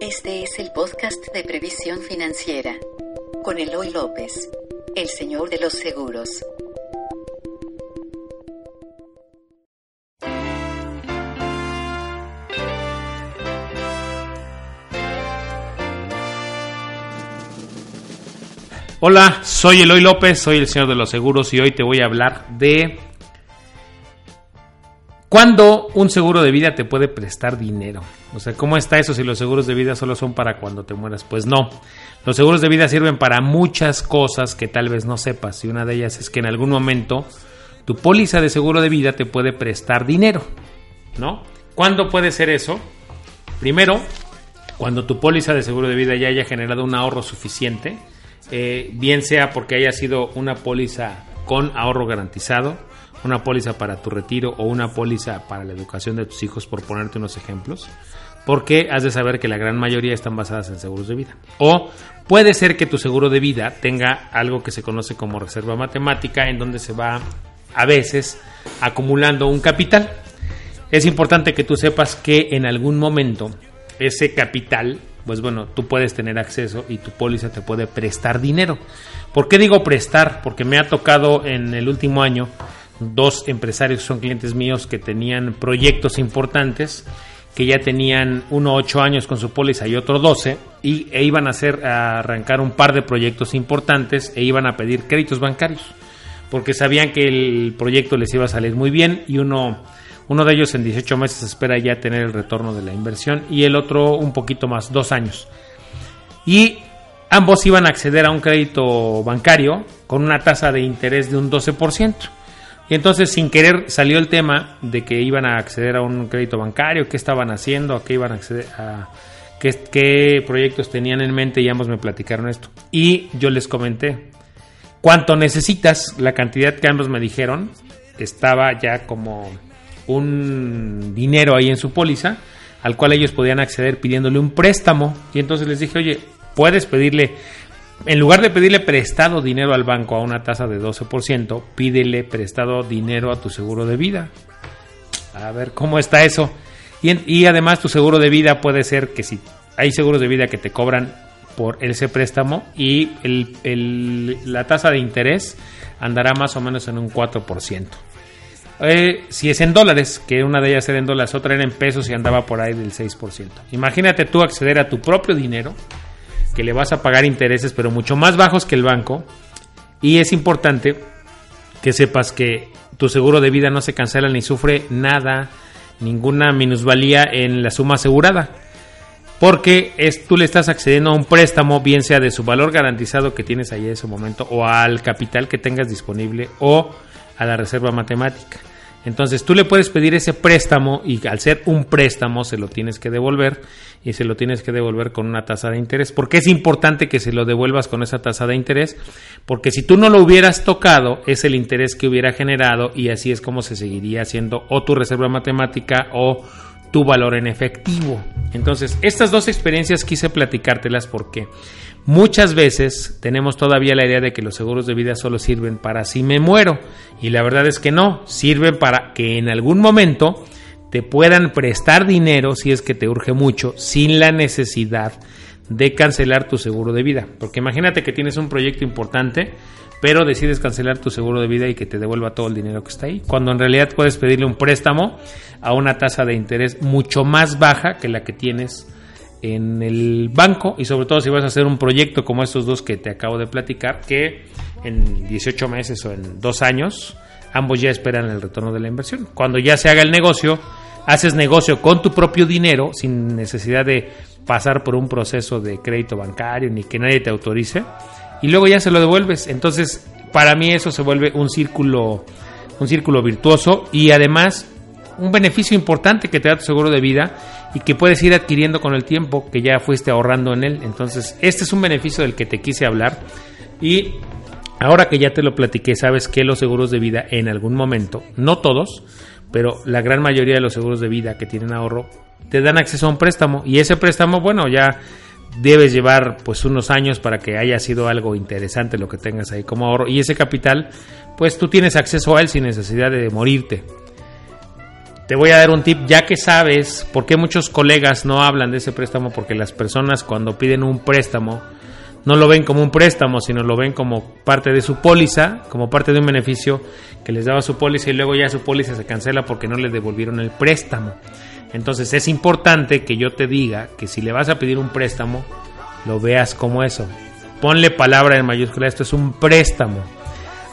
Este es el podcast de previsión financiera con Eloy López, el señor de los seguros. Hola, soy Eloy López, soy el señor de los seguros y hoy te voy a hablar de cuándo un seguro de vida te puede prestar dinero. O sea, ¿cómo está eso si los seguros de vida solo son para cuando te mueras? Pues no. Los seguros de vida sirven para muchas cosas que tal vez no sepas y una de ellas es que en algún momento tu póliza de seguro de vida te puede prestar dinero, ¿no? ¿Cuándo puede ser eso? Primero, cuando tu póliza de seguro de vida ya haya generado un ahorro suficiente eh, bien sea porque haya sido una póliza con ahorro garantizado, una póliza para tu retiro o una póliza para la educación de tus hijos, por ponerte unos ejemplos, porque has de saber que la gran mayoría están basadas en seguros de vida. O puede ser que tu seguro de vida tenga algo que se conoce como reserva matemática, en donde se va a veces acumulando un capital. Es importante que tú sepas que en algún momento ese capital pues bueno, tú puedes tener acceso y tu póliza te puede prestar dinero. ¿Por qué digo prestar? Porque me ha tocado en el último año dos empresarios que son clientes míos que tenían proyectos importantes que ya tenían uno ocho años con su póliza y otro 12 y e iban a hacer arrancar un par de proyectos importantes e iban a pedir créditos bancarios porque sabían que el proyecto les iba a salir muy bien y uno uno de ellos en 18 meses espera ya tener el retorno de la inversión y el otro un poquito más, dos años. Y ambos iban a acceder a un crédito bancario con una tasa de interés de un 12%. Y entonces sin querer salió el tema de que iban a acceder a un crédito bancario, qué estaban haciendo, a qué iban a acceder a qué, qué proyectos tenían en mente y ambos me platicaron esto. Y yo les comenté cuánto necesitas, la cantidad que ambos me dijeron estaba ya como un dinero ahí en su póliza al cual ellos podían acceder pidiéndole un préstamo. Y entonces les dije, oye, puedes pedirle, en lugar de pedirle prestado dinero al banco a una tasa de 12%, pídele prestado dinero a tu seguro de vida. A ver, ¿cómo está eso? Y, además tu seguro de vida puede ser que si hay seguros de vida que te cobran por ese préstamo y la tasa de interés andará más o menos en un 4%. Eh, si es en dólares, que una de ellas era en dólares, otra era en pesos y andaba por ahí del 6%. Imagínate tú acceder a tu propio dinero, que le vas a pagar intereses, pero mucho más bajos que el banco. Y es importante que sepas que tu seguro de vida no se cancela ni sufre nada, ninguna minusvalía en la suma asegurada. Porque es, tú le estás accediendo a un préstamo, bien sea de su valor garantizado que tienes ahí en ese momento, o al capital que tengas disponible, o a la reserva matemática. Entonces tú le puedes pedir ese préstamo y al ser un préstamo se lo tienes que devolver y se lo tienes que devolver con una tasa de interés. porque es importante que se lo devuelvas con esa tasa de interés? Porque si tú no lo hubieras tocado es el interés que hubiera generado y así es como se seguiría haciendo o tu reserva matemática o tu valor en efectivo. Entonces, estas dos experiencias quise platicártelas porque muchas veces tenemos todavía la idea de que los seguros de vida solo sirven para si me muero. Y la verdad es que no, sirven para que en algún momento te puedan prestar dinero si es que te urge mucho, sin la necesidad de cancelar tu seguro de vida. Porque imagínate que tienes un proyecto importante pero decides cancelar tu seguro de vida y que te devuelva todo el dinero que está ahí, cuando en realidad puedes pedirle un préstamo a una tasa de interés mucho más baja que la que tienes en el banco y sobre todo si vas a hacer un proyecto como estos dos que te acabo de platicar, que en 18 meses o en dos años ambos ya esperan el retorno de la inversión. Cuando ya se haga el negocio, haces negocio con tu propio dinero sin necesidad de pasar por un proceso de crédito bancario ni que nadie te autorice y luego ya se lo devuelves. Entonces, para mí eso se vuelve un círculo, un círculo virtuoso y además un beneficio importante que te da tu seguro de vida y que puedes ir adquiriendo con el tiempo que ya fuiste ahorrando en él. Entonces, este es un beneficio del que te quise hablar y ahora que ya te lo platiqué, sabes que los seguros de vida en algún momento, no todos, pero la gran mayoría de los seguros de vida que tienen ahorro te dan acceso a un préstamo y ese préstamo, bueno, ya debes llevar pues unos años para que haya sido algo interesante lo que tengas ahí como ahorro y ese capital pues tú tienes acceso a él sin necesidad de morirte. te voy a dar un tip, ya que sabes por qué muchos colegas no hablan de ese préstamo, porque las personas cuando piden un préstamo no lo ven como un préstamo, sino lo ven como parte de su póliza, como parte de un beneficio que les daba su póliza y luego ya su póliza se cancela porque no les devolvieron el préstamo. Entonces es importante que yo te diga que si le vas a pedir un préstamo, lo veas como eso. Ponle palabra en mayúscula, esto es un préstamo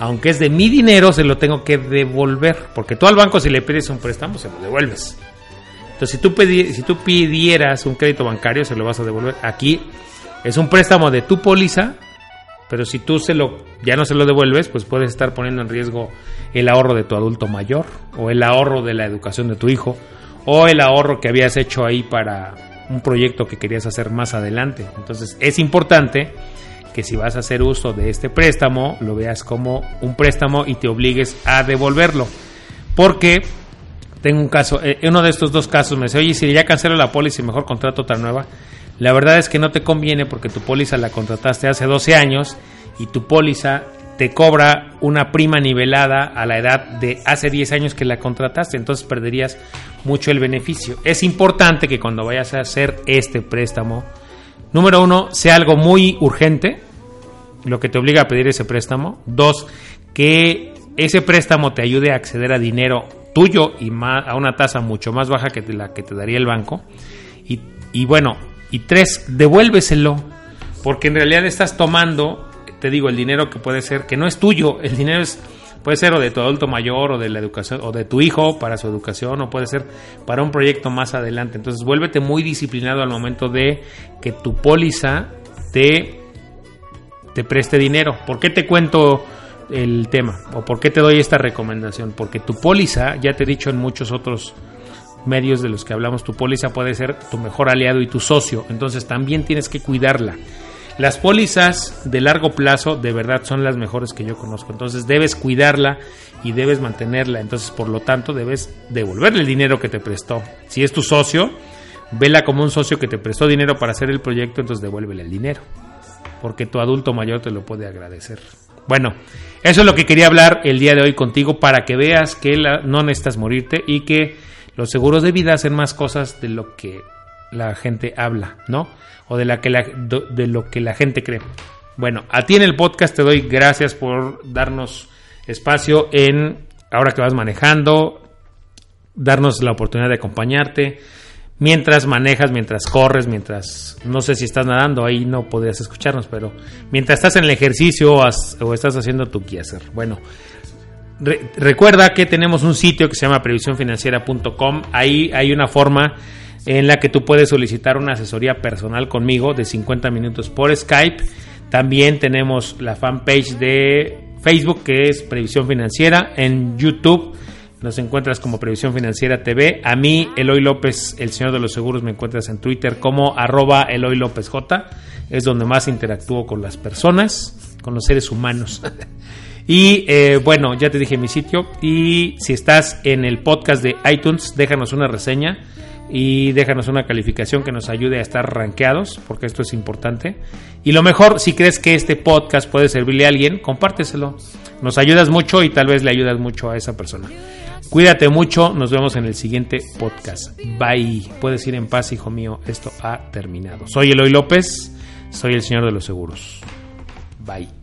aunque es de mi dinero, se lo tengo que devolver. Porque tú al banco si le pides un préstamo, se lo devuelves. Entonces, si tú, si tú pidieras un crédito bancario, se lo vas a devolver. Aquí es un préstamo de tu póliza, pero si tú se lo, ya no se lo devuelves, pues puedes estar poniendo en riesgo el ahorro de tu adulto mayor, o el ahorro de la educación de tu hijo, o el ahorro que habías hecho ahí para un proyecto que querías hacer más adelante. Entonces, es importante que si vas a hacer uso de este préstamo, lo veas como un préstamo y te obligues a devolverlo. Porque tengo un caso, eh, uno de estos dos casos me dice, oye, si ya cancelo la póliza y mejor contrato otra nueva. La verdad es que no te conviene porque tu póliza la contrataste hace 12 años y tu póliza te cobra una prima nivelada a la edad de hace 10 años que la contrataste, entonces perderías mucho el beneficio. Es importante que cuando vayas a hacer este préstamo, número uno, sea algo muy urgente, lo que te obliga a pedir ese préstamo. Dos, que ese préstamo te ayude a acceder a dinero tuyo y a una tasa mucho más baja que la que te daría el banco. Y, y bueno, y tres, devuélveselo, porque en realidad estás tomando, te digo, el dinero que puede ser, que no es tuyo, el dinero es puede ser o de tu adulto mayor o de la educación o de tu hijo para su educación o puede ser para un proyecto más adelante. Entonces, vuélvete muy disciplinado al momento de que tu póliza te te preste dinero. ¿Por qué te cuento el tema? ¿O por qué te doy esta recomendación? Porque tu póliza, ya te he dicho en muchos otros medios de los que hablamos, tu póliza puede ser tu mejor aliado y tu socio. Entonces también tienes que cuidarla. Las pólizas de largo plazo de verdad son las mejores que yo conozco. Entonces debes cuidarla y debes mantenerla. Entonces por lo tanto debes devolverle el dinero que te prestó. Si es tu socio, vela como un socio que te prestó dinero para hacer el proyecto, entonces devuélvele el dinero porque tu adulto mayor te lo puede agradecer. Bueno, eso es lo que quería hablar el día de hoy contigo para que veas que no necesitas morirte y que los seguros de vida hacen más cosas de lo que la gente habla, ¿no? O de, la que de lo que la gente cree. Bueno, a ti en el podcast te doy gracias por darnos espacio en, ahora que vas manejando, darnos la oportunidad de acompañarte mientras manejas, mientras corres, mientras, no sé si estás nadando, ahí no podrías escucharnos, pero mientras estás en el ejercicio o, estás haciendo tu quehacer. Bueno, recuerda que tenemos un sitio que se llama previsiónfinanciera.com, ahí hay una forma en la que tú puedes solicitar una asesoría personal conmigo de 50 minutos por Skype. También tenemos la fanpage de Facebook que es Previsión Financiera, en YouTube nos encuentras como Previsión Financiera TV. A mí, Eloy López, el señor de los seguros, me encuentras en Twitter como arroba Eloy López J. Es donde más interactúo con las personas, con los seres humanos. y eh, bueno, ya te dije mi sitio. Y si estás en el podcast de iTunes, déjanos una reseña y déjanos una calificación que nos ayude a estar rankeados, porque esto es importante. Y lo mejor, si crees que este podcast puede servirle a alguien, compárteselo. Nos ayudas mucho y tal vez le ayudas mucho a esa persona. Cuídate mucho, nos vemos en el siguiente podcast. Bye. Puedes ir en paz, hijo mío, esto ha terminado. Soy Eloy López, soy el señor de los seguros. Bye.